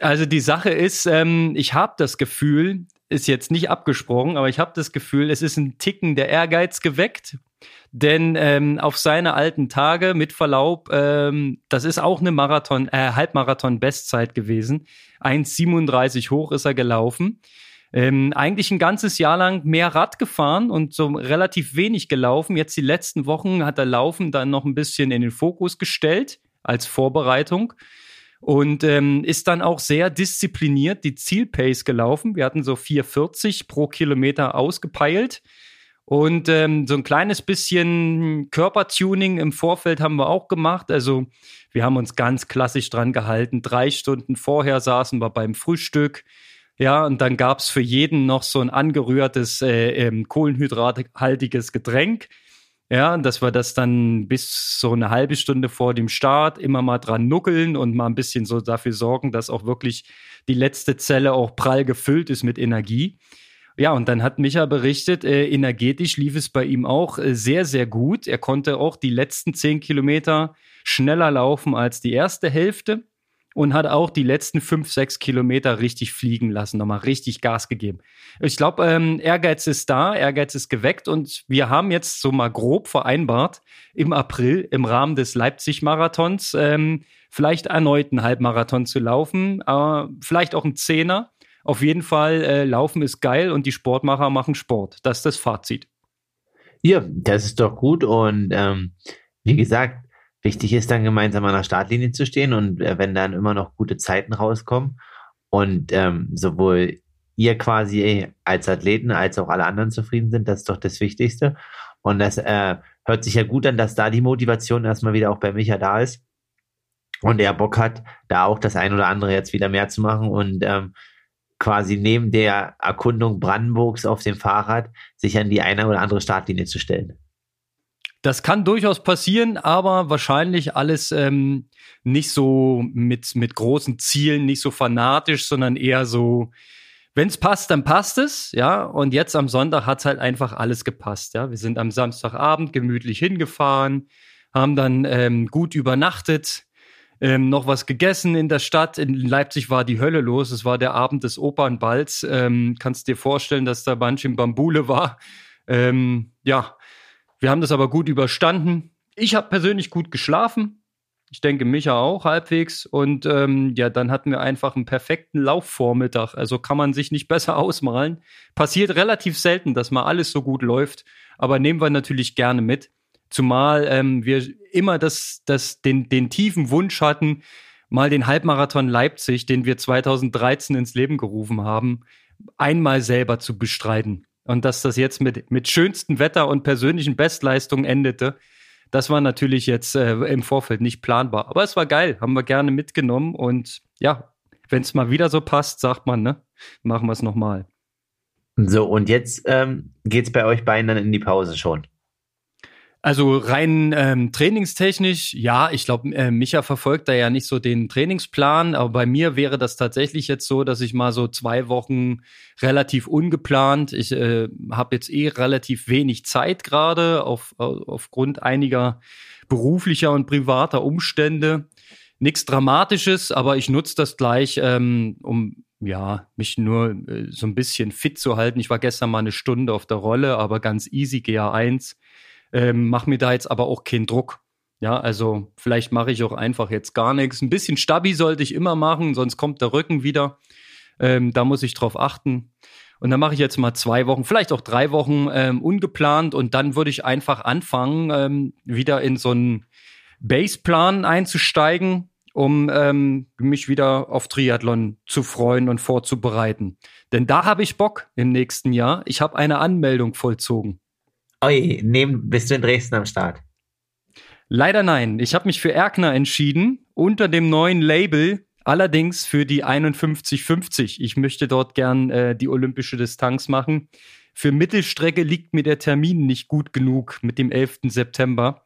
Also die Sache ist, ähm, ich habe das Gefühl, ist jetzt nicht abgesprochen, aber ich habe das Gefühl, es ist ein Ticken der Ehrgeiz geweckt. Denn ähm, auf seine alten Tage, mit Verlaub, ähm, das ist auch eine Marathon, äh, Halbmarathon-Bestzeit gewesen. 1,37 hoch ist er gelaufen. Ähm, eigentlich ein ganzes Jahr lang mehr Rad gefahren und so relativ wenig gelaufen. Jetzt die letzten Wochen hat er Laufen dann noch ein bisschen in den Fokus gestellt als Vorbereitung und ähm, ist dann auch sehr diszipliniert die Zielpace gelaufen. Wir hatten so 4,40 pro Kilometer ausgepeilt. Und ähm, so ein kleines bisschen Körpertuning im Vorfeld haben wir auch gemacht. Also wir haben uns ganz klassisch dran gehalten. Drei Stunden vorher saßen wir beim Frühstück. Ja, und dann gab's für jeden noch so ein angerührtes äh, ähm, kohlenhydrathaltiges Getränk. Ja, dass wir das dann bis so eine halbe Stunde vor dem Start immer mal dran nuckeln und mal ein bisschen so dafür sorgen, dass auch wirklich die letzte Zelle auch prall gefüllt ist mit Energie. Ja, und dann hat Micha berichtet, äh, energetisch lief es bei ihm auch äh, sehr, sehr gut. Er konnte auch die letzten zehn Kilometer schneller laufen als die erste Hälfte und hat auch die letzten fünf, sechs Kilometer richtig fliegen lassen, nochmal richtig Gas gegeben. Ich glaube, ähm, Ehrgeiz ist da, Ehrgeiz ist geweckt und wir haben jetzt so mal grob vereinbart, im April im Rahmen des Leipzig-Marathons ähm, vielleicht erneut einen Halbmarathon zu laufen, äh, vielleicht auch ein Zehner. Auf jeden Fall, äh, Laufen ist geil und die Sportmacher machen Sport. Das ist das Fazit. Ja, das ist doch gut und ähm, wie gesagt, Wichtig ist dann gemeinsam an der Startlinie zu stehen und äh, wenn dann immer noch gute Zeiten rauskommen und ähm, sowohl ihr quasi als Athleten als auch alle anderen zufrieden sind, das ist doch das Wichtigste. Und das äh, hört sich ja gut an, dass da die Motivation erstmal wieder auch bei Micha da ist und er Bock hat, da auch das ein oder andere jetzt wieder mehr zu machen und ähm, quasi neben der Erkundung Brandenburgs auf dem Fahrrad sich an die eine oder andere Startlinie zu stellen. Das kann durchaus passieren, aber wahrscheinlich alles ähm, nicht so mit, mit großen Zielen, nicht so fanatisch, sondern eher so, wenn es passt, dann passt es, ja. Und jetzt am Sonntag hat es halt einfach alles gepasst, ja. Wir sind am Samstagabend gemütlich hingefahren, haben dann ähm, gut übernachtet, ähm, noch was gegessen in der Stadt. In Leipzig war die Hölle los. Es war der Abend des Opernballs. Ähm, kannst dir vorstellen, dass da Bansch Bambule war. Ähm, ja, wir haben das aber gut überstanden. Ich habe persönlich gut geschlafen. Ich denke, Micha auch halbwegs. Und ähm, ja, dann hatten wir einfach einen perfekten Laufvormittag. Also kann man sich nicht besser ausmalen. Passiert relativ selten, dass mal alles so gut läuft. Aber nehmen wir natürlich gerne mit. Zumal ähm, wir immer das, das, den, den tiefen Wunsch hatten, mal den Halbmarathon Leipzig, den wir 2013 ins Leben gerufen haben, einmal selber zu bestreiten. Und dass das jetzt mit, mit schönstem Wetter und persönlichen Bestleistungen endete, das war natürlich jetzt äh, im Vorfeld nicht planbar. Aber es war geil, haben wir gerne mitgenommen. Und ja, wenn es mal wieder so passt, sagt man, ne, machen wir es nochmal. So, und jetzt ähm, geht es bei euch beiden dann in die Pause schon. Also rein ähm, trainingstechnisch, ja, ich glaube, äh, Micha verfolgt da ja nicht so den Trainingsplan, aber bei mir wäre das tatsächlich jetzt so, dass ich mal so zwei Wochen relativ ungeplant, ich äh, habe jetzt eh relativ wenig Zeit gerade auf, aufgrund einiger beruflicher und privater Umstände. nichts Dramatisches, aber ich nutze das gleich, ähm, um ja, mich nur äh, so ein bisschen fit zu halten. Ich war gestern mal eine Stunde auf der Rolle, aber ganz easy, GA1. Ähm, mach mir da jetzt aber auch keinen Druck. Ja, also vielleicht mache ich auch einfach jetzt gar nichts. Ein bisschen Stabi sollte ich immer machen, sonst kommt der Rücken wieder. Ähm, da muss ich drauf achten. Und dann mache ich jetzt mal zwei Wochen, vielleicht auch drei Wochen ähm, ungeplant und dann würde ich einfach anfangen, ähm, wieder in so einen Baseplan einzusteigen um ähm, mich wieder auf Triathlon zu freuen und vorzubereiten. Denn da habe ich Bock im nächsten Jahr. Ich habe eine Anmeldung vollzogen. Oi, nehm, bist du in Dresden am Start? Leider nein. Ich habe mich für Erkner entschieden, unter dem neuen Label, allerdings für die 5150. Ich möchte dort gern äh, die olympische Distanz machen. Für Mittelstrecke liegt mir der Termin nicht gut genug mit dem 11. September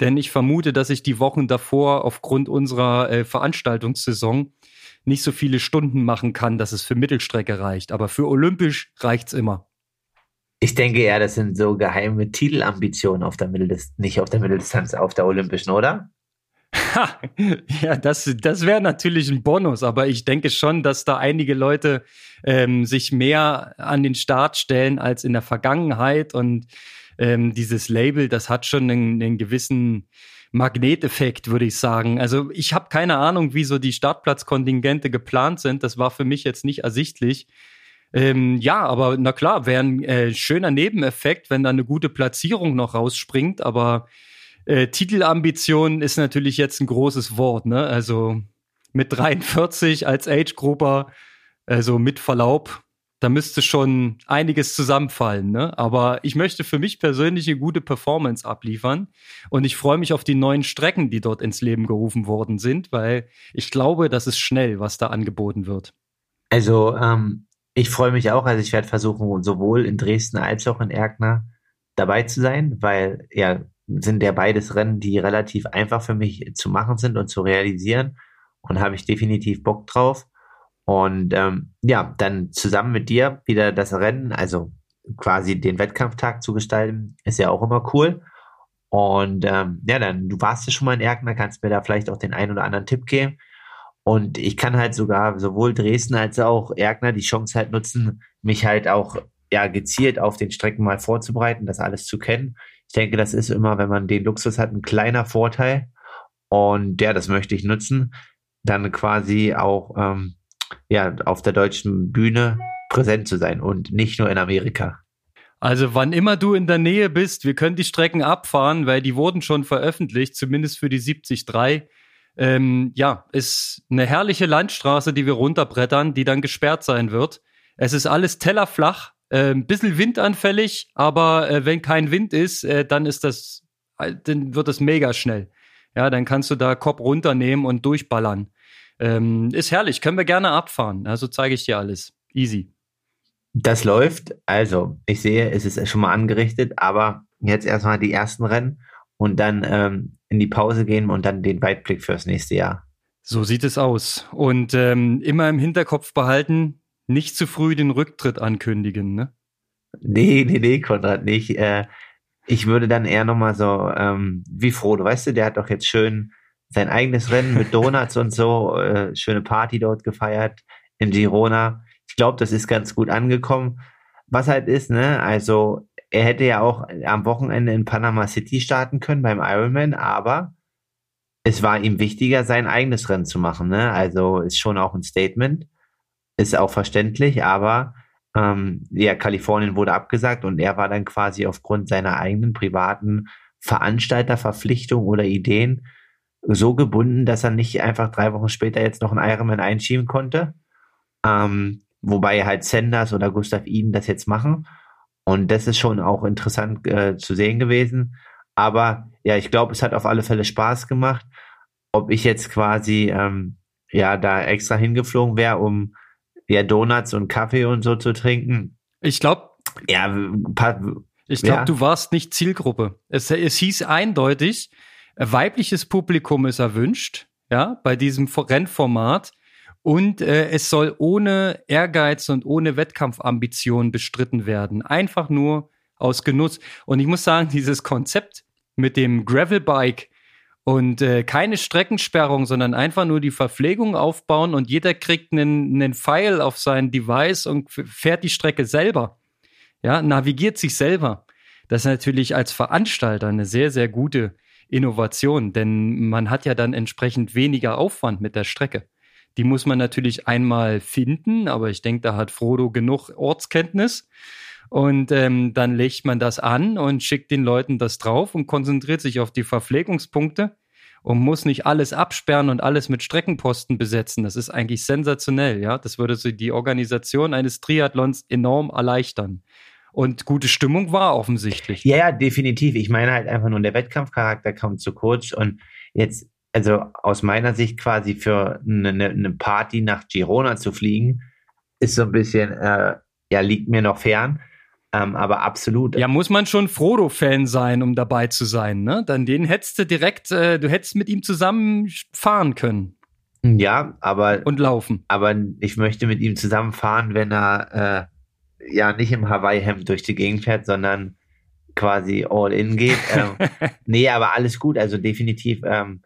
denn ich vermute, dass ich die Wochen davor aufgrund unserer äh, Veranstaltungssaison nicht so viele Stunden machen kann, dass es für Mittelstrecke reicht. Aber für Olympisch reicht's immer. Ich denke eher, das sind so geheime Titelambitionen auf der Mitteldistanz, nicht auf der Mitteldistanz, auf der Olympischen, oder? Ha, ja, das, das wäre natürlich ein Bonus, aber ich denke schon, dass da einige Leute ähm, sich mehr an den Start stellen als in der Vergangenheit und ähm, dieses Label, das hat schon einen, einen gewissen Magneteffekt, würde ich sagen. Also ich habe keine Ahnung, wie so die Startplatzkontingente geplant sind. Das war für mich jetzt nicht ersichtlich. Ähm, ja, aber na klar, wäre ein äh, schöner Nebeneffekt, wenn da eine gute Platzierung noch rausspringt. Aber äh, Titelambition ist natürlich jetzt ein großes Wort. Ne? Also mit 43 als Age-Grupper, also mit Verlaub, da müsste schon einiges zusammenfallen. Ne? Aber ich möchte für mich persönlich eine gute Performance abliefern. Und ich freue mich auf die neuen Strecken, die dort ins Leben gerufen worden sind, weil ich glaube, das ist schnell, was da angeboten wird. Also ähm, ich freue mich auch. Also ich werde versuchen, sowohl in Dresden als auch in Erkner dabei zu sein, weil ja sind ja beides Rennen, die relativ einfach für mich zu machen sind und zu realisieren. Und habe ich definitiv Bock drauf. Und ähm, ja, dann zusammen mit dir wieder das Rennen, also quasi den Wettkampftag zu gestalten, ist ja auch immer cool. Und ähm, ja, dann, du warst ja schon mal in Erkner, kannst mir da vielleicht auch den einen oder anderen Tipp geben. Und ich kann halt sogar sowohl Dresden als auch Erkner die Chance halt nutzen, mich halt auch ja gezielt auf den Strecken mal vorzubereiten, das alles zu kennen. Ich denke, das ist immer, wenn man den Luxus hat, ein kleiner Vorteil. Und ja, das möchte ich nutzen. Dann quasi auch ähm, ja, auf der deutschen Bühne präsent zu sein und nicht nur in Amerika. Also wann immer du in der Nähe bist, wir können die Strecken abfahren, weil die wurden schon veröffentlicht, zumindest für die 73. Ähm, ja, ist eine herrliche Landstraße, die wir runterbrettern, die dann gesperrt sein wird. Es ist alles tellerflach, äh, ein bisschen windanfällig, aber äh, wenn kein Wind ist, äh, dann ist das, äh, dann wird es mega schnell. Ja, dann kannst du da Kopf runternehmen und durchballern. Ähm, ist herrlich, können wir gerne abfahren. Also zeige ich dir alles. Easy. Das läuft. Also, ich sehe, es ist schon mal angerichtet, aber jetzt erstmal die ersten Rennen und dann ähm, in die Pause gehen und dann den Weitblick fürs nächste Jahr. So sieht es aus. Und ähm, immer im Hinterkopf behalten, nicht zu früh den Rücktritt ankündigen, ne? Nee, nee, nee, Konrad, nicht. Äh, ich würde dann eher nochmal so, ähm, wie Frodo, weißt du, der hat doch jetzt schön sein eigenes Rennen mit Donuts und so, äh, schöne Party dort gefeiert in Girona. Ich glaube, das ist ganz gut angekommen. Was halt ist, ne, also er hätte ja auch am Wochenende in Panama City starten können beim Ironman, aber es war ihm wichtiger, sein eigenes Rennen zu machen, ne? Also ist schon auch ein Statement, ist auch verständlich, aber ähm, ja, Kalifornien wurde abgesagt und er war dann quasi aufgrund seiner eigenen privaten Veranstalterverpflichtung oder Ideen so gebunden, dass er nicht einfach drei Wochen später jetzt noch einen Ironman einschieben konnte. Ähm, wobei halt Sanders oder Gustav Iden das jetzt machen. Und das ist schon auch interessant äh, zu sehen gewesen. Aber ja, ich glaube, es hat auf alle Fälle Spaß gemacht. Ob ich jetzt quasi ähm, ja da extra hingeflogen wäre, um ja Donuts und Kaffee und so zu trinken. Ich glaube, ja, ich glaube, ja. du warst nicht Zielgruppe. Es, es hieß eindeutig, weibliches Publikum ist erwünscht, ja, bei diesem Rennformat. Und äh, es soll ohne Ehrgeiz und ohne Wettkampfambition bestritten werden. Einfach nur aus Genuss. Und ich muss sagen, dieses Konzept mit dem Gravelbike und äh, keine Streckensperrung, sondern einfach nur die Verpflegung aufbauen und jeder kriegt einen, einen Pfeil auf sein Device und fährt die Strecke selber. Ja, navigiert sich selber. Das ist natürlich als Veranstalter eine sehr, sehr gute Innovation, denn man hat ja dann entsprechend weniger Aufwand mit der Strecke. Die muss man natürlich einmal finden, aber ich denke, da hat Frodo genug Ortskenntnis. Und ähm, dann legt man das an und schickt den Leuten das drauf und konzentriert sich auf die Verpflegungspunkte und muss nicht alles absperren und alles mit Streckenposten besetzen. Das ist eigentlich sensationell, ja. Das würde so die Organisation eines Triathlons enorm erleichtern. Und gute Stimmung war offensichtlich. Ja, ja, definitiv. Ich meine halt einfach nur, der Wettkampfcharakter kommt zu kurz und jetzt, also aus meiner Sicht quasi für eine, eine Party nach Girona zu fliegen, ist so ein bisschen, äh, ja, liegt mir noch fern. Ähm, aber absolut. Ja, muss man schon Frodo-Fan sein, um dabei zu sein, ne? Dann den hättest du direkt, äh, du hättest mit ihm zusammen fahren können. Ja, aber. Und laufen. Aber ich möchte mit ihm zusammen fahren, wenn er äh, ja nicht im Hawaii-Hemd durch die Gegend fährt, sondern quasi all in geht. ähm, nee, aber alles gut. Also definitiv ähm,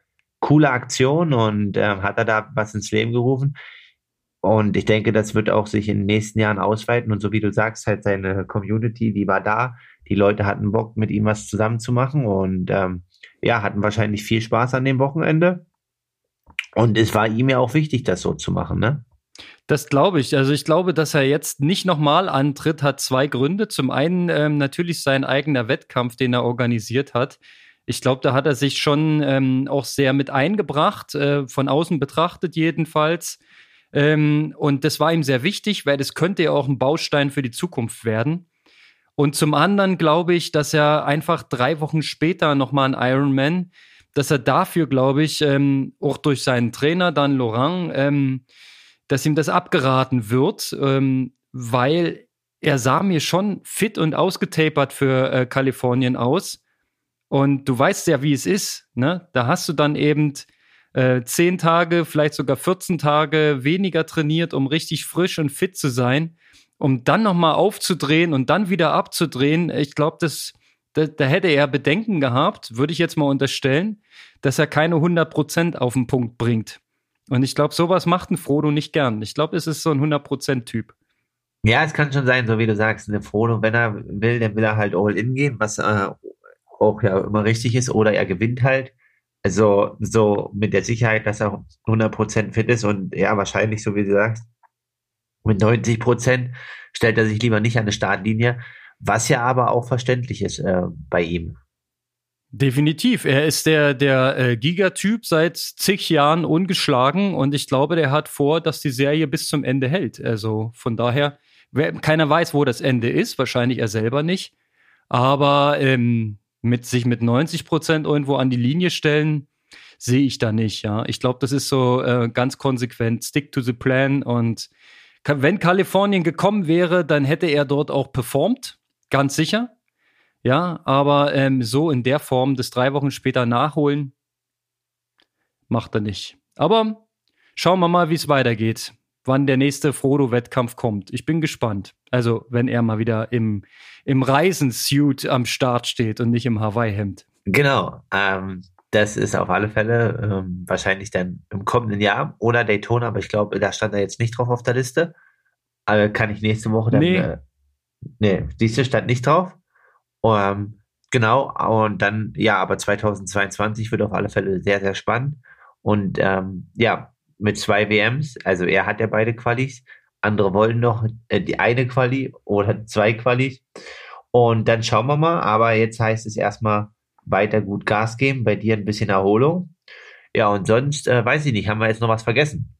coole Aktion und ähm, hat er da was ins Leben gerufen. Und ich denke, das wird auch sich in den nächsten Jahren ausweiten. Und so wie du sagst, halt seine Community, die war da. Die Leute hatten Bock, mit ihm was zusammen zu machen und ähm, ja, hatten wahrscheinlich viel Spaß an dem Wochenende. Und es war ihm ja auch wichtig, das so zu machen, ne? Das glaube ich. Also ich glaube, dass er jetzt nicht nochmal antritt, hat zwei Gründe. Zum einen ähm, natürlich sein eigener Wettkampf, den er organisiert hat. Ich glaube, da hat er sich schon ähm, auch sehr mit eingebracht, äh, von außen betrachtet jedenfalls. Ähm, und das war ihm sehr wichtig, weil das könnte ja auch ein Baustein für die Zukunft werden. Und zum anderen glaube ich, dass er einfach drei Wochen später nochmal ein Ironman, dass er dafür, glaube ich, ähm, auch durch seinen Trainer dann Laurent, ähm, dass ihm das abgeraten wird, ähm, weil er sah mir schon fit und ausgetapert für äh, Kalifornien aus. Und du weißt ja, wie es ist. Ne? Da hast du dann eben äh, zehn Tage, vielleicht sogar 14 Tage weniger trainiert, um richtig frisch und fit zu sein, um dann nochmal aufzudrehen und dann wieder abzudrehen. Ich glaube, das, da, da hätte er Bedenken gehabt, würde ich jetzt mal unterstellen, dass er keine 100 Prozent auf den Punkt bringt. Und ich glaube, sowas macht ein Frodo nicht gern. Ich glaube, es ist so ein 100% Typ. Ja, es kann schon sein, so wie du sagst, der Frodo, wenn er will, dann will er halt all in gehen, was äh, auch ja immer richtig ist, oder er gewinnt halt. Also so mit der Sicherheit, dass er 100% fit ist und ja, wahrscheinlich, so wie du sagst, mit 90% stellt er sich lieber nicht an eine Startlinie, was ja aber auch verständlich ist äh, bei ihm. Definitiv. Er ist der, der äh, Gigatyp seit zig Jahren ungeschlagen und ich glaube, der hat vor, dass die Serie bis zum Ende hält. Also von daher, wer, keiner weiß, wo das Ende ist, wahrscheinlich er selber nicht. Aber ähm, mit sich mit 90 Prozent irgendwo an die Linie stellen, sehe ich da nicht. Ja, ich glaube, das ist so äh, ganz konsequent. Stick to the plan und wenn Kalifornien gekommen wäre, dann hätte er dort auch performt, ganz sicher. Ja, aber ähm, so in der Form das drei Wochen später nachholen, macht er nicht. Aber schauen wir mal, wie es weitergeht wann der nächste Frodo-Wettkampf kommt. Ich bin gespannt. Also, wenn er mal wieder im, im Reisensuit am Start steht und nicht im Hawaii-Hemd. Genau. Ähm, das ist auf alle Fälle ähm, wahrscheinlich dann im kommenden Jahr oder Daytona, aber ich glaube, da stand er jetzt nicht drauf auf der Liste. Aber kann ich nächste Woche dann. Nee, äh, nee diese stand nicht drauf. Ähm, genau, und dann, ja, aber 2022 wird auf alle Fälle sehr, sehr spannend. Und ähm, ja, mit zwei WMs. Also er hat ja beide Qualis. Andere wollen noch äh, die eine Quali oder zwei Qualis. Und dann schauen wir mal. Aber jetzt heißt es erstmal weiter gut Gas geben. Bei dir ein bisschen Erholung. Ja, und sonst äh, weiß ich nicht, haben wir jetzt noch was vergessen?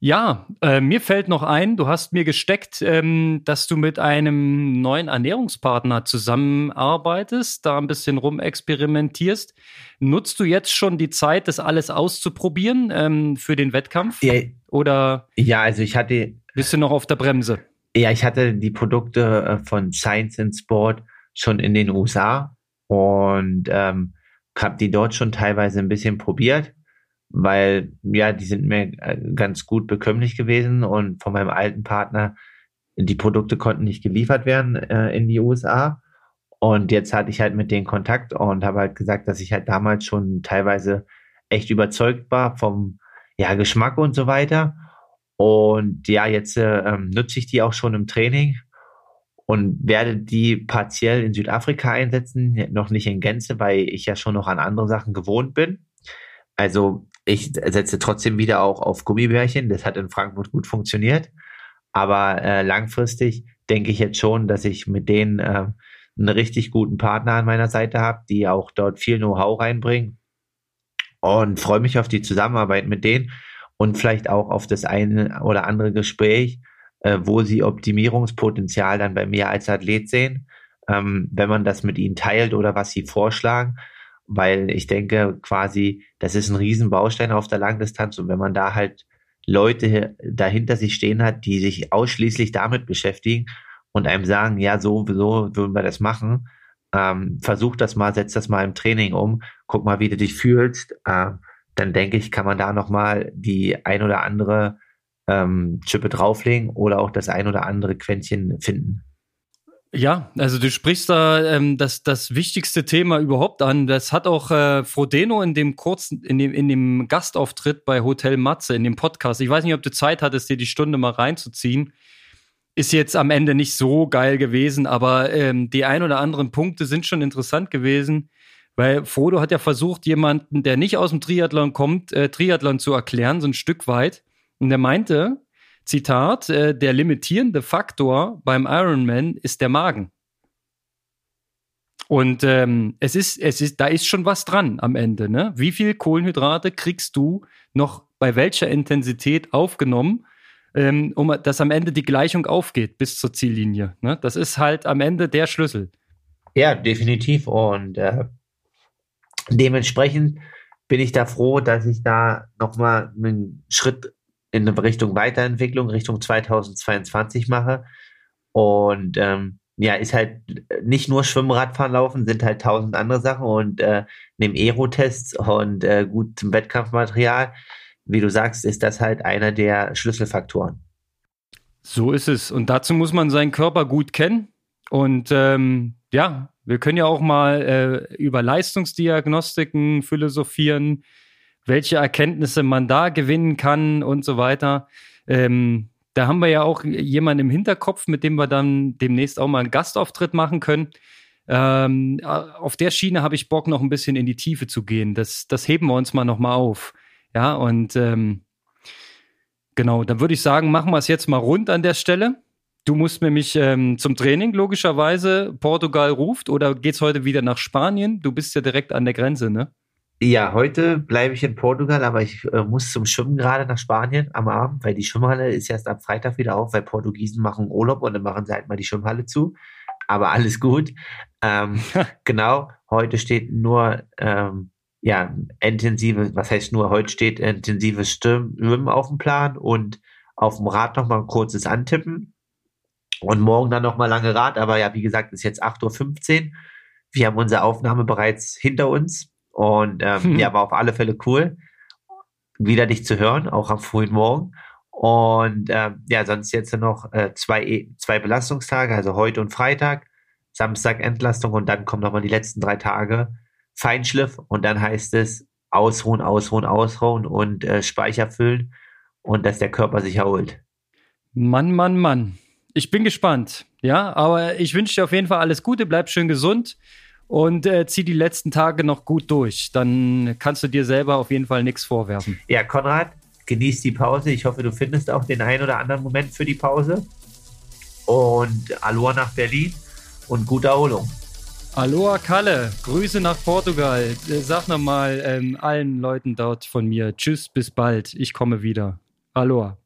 Ja, äh, mir fällt noch ein, du hast mir gesteckt, ähm, dass du mit einem neuen Ernährungspartner zusammenarbeitest, da ein bisschen rumexperimentierst. Nutzt du jetzt schon die Zeit, das alles auszuprobieren ähm, für den Wettkampf? Ja, Oder ja, also ich hatte. Bist du noch auf der Bremse? Ja, ich hatte die Produkte äh, von Science and Sport schon in den USA und ähm, habe die dort schon teilweise ein bisschen probiert weil ja, die sind mir äh, ganz gut bekömmlich gewesen und von meinem alten Partner, die Produkte konnten nicht geliefert werden äh, in die USA. Und jetzt hatte ich halt mit denen Kontakt und habe halt gesagt, dass ich halt damals schon teilweise echt überzeugt war vom ja, Geschmack und so weiter. Und ja, jetzt äh, ähm, nutze ich die auch schon im Training und werde die partiell in Südafrika einsetzen, noch nicht in Gänze, weil ich ja schon noch an andere Sachen gewohnt bin. Also ich setze trotzdem wieder auch auf Gummibärchen. Das hat in Frankfurt gut funktioniert. Aber äh, langfristig denke ich jetzt schon, dass ich mit denen äh, einen richtig guten Partner an meiner Seite habe, die auch dort viel Know-how reinbringen. Und freue mich auf die Zusammenarbeit mit denen und vielleicht auch auf das eine oder andere Gespräch, äh, wo sie Optimierungspotenzial dann bei mir als Athlet sehen, ähm, wenn man das mit ihnen teilt oder was sie vorschlagen. Weil ich denke quasi, das ist ein Riesenbaustein auf der Langdistanz und wenn man da halt Leute dahinter sich stehen hat, die sich ausschließlich damit beschäftigen und einem sagen, ja, so, so würden wir das machen. Ähm, versuch das mal, setz das mal im Training um, guck mal, wie du dich fühlst. Äh, dann denke ich, kann man da nochmal die ein oder andere ähm, Chippe drauflegen oder auch das ein oder andere Quäntchen finden. Ja, also du sprichst da ähm, das, das wichtigste Thema überhaupt an. Das hat auch äh, Frodeno in dem kurzen, in dem, in dem Gastauftritt bei Hotel Matze, in dem Podcast. Ich weiß nicht, ob du Zeit hattest, dir die Stunde mal reinzuziehen ist jetzt am Ende nicht so geil gewesen, aber ähm, die ein oder anderen Punkte sind schon interessant gewesen, weil Frodo hat ja versucht, jemanden, der nicht aus dem Triathlon kommt, äh, Triathlon zu erklären, so ein Stück weit. Und er meinte, Zitat, äh, der limitierende Faktor beim Ironman ist der Magen. Und ähm, es ist, es ist, da ist schon was dran am Ende. Ne? Wie viel Kohlenhydrate kriegst du noch bei welcher Intensität aufgenommen? ähm, um dass am Ende die Gleichung aufgeht bis zur Ziellinie. Ne? Das ist halt am Ende der Schlüssel. Ja, definitiv. Und äh, dementsprechend bin ich da froh, dass ich da nochmal einen Schritt in Richtung Weiterentwicklung, Richtung 2022 mache. Und ähm, ja, ist halt nicht nur Schwimmradfahren laufen, sind halt tausend andere Sachen und äh, neben Aerotests und äh, gutem Wettkampfmaterial wie du sagst, ist das halt einer der Schlüsselfaktoren. So ist es. Und dazu muss man seinen Körper gut kennen. Und ähm, ja, wir können ja auch mal äh, über Leistungsdiagnostiken philosophieren, welche Erkenntnisse man da gewinnen kann und so weiter. Ähm, da haben wir ja auch jemanden im Hinterkopf, mit dem wir dann demnächst auch mal einen Gastauftritt machen können. Ähm, auf der Schiene habe ich Bock, noch ein bisschen in die Tiefe zu gehen. Das, das heben wir uns mal noch mal auf. Ja, und ähm, genau, dann würde ich sagen, machen wir es jetzt mal rund an der Stelle. Du musst nämlich ähm, zum Training, logischerweise. Portugal ruft oder geht es heute wieder nach Spanien? Du bist ja direkt an der Grenze, ne? Ja, heute bleibe ich in Portugal, aber ich äh, muss zum Schwimmen gerade nach Spanien am Abend, weil die Schwimmhalle ist erst am Freitag wieder auf, weil Portugiesen machen Urlaub und dann machen sie halt mal die Schwimmhalle zu. Aber alles gut. Ähm, genau, heute steht nur ähm, ja, intensive, was heißt nur, heute steht intensives Schwimmen auf dem Plan und auf dem Rad nochmal ein kurzes Antippen und morgen dann nochmal lange Rad, aber ja, wie gesagt, ist jetzt 8.15 Uhr. Wir haben unsere Aufnahme bereits hinter uns und ähm, hm. ja, war auf alle Fälle cool, wieder dich zu hören, auch am frühen Morgen. Und ähm, ja, sonst jetzt noch äh, zwei, zwei Belastungstage, also heute und Freitag, Samstag Entlastung und dann kommen nochmal die letzten drei Tage Feinschliff und dann heißt es ausruhen, ausruhen, ausruhen und äh, Speicher füllen und dass der Körper sich erholt. Mann, Mann, Mann. Ich bin gespannt. Ja, aber ich wünsche dir auf jeden Fall alles Gute, bleib schön gesund und äh, zieh die letzten Tage noch gut durch. Dann kannst du dir selber auf jeden Fall nichts vorwerfen. Ja, Konrad, genieß die Pause. Ich hoffe, du findest auch den einen oder anderen Moment für die Pause. Und Aloha nach Berlin und gute Erholung. Aloha Kalle, Grüße nach Portugal. Äh, sag nochmal ähm, allen Leuten dort von mir Tschüss, bis bald. Ich komme wieder. Aloha.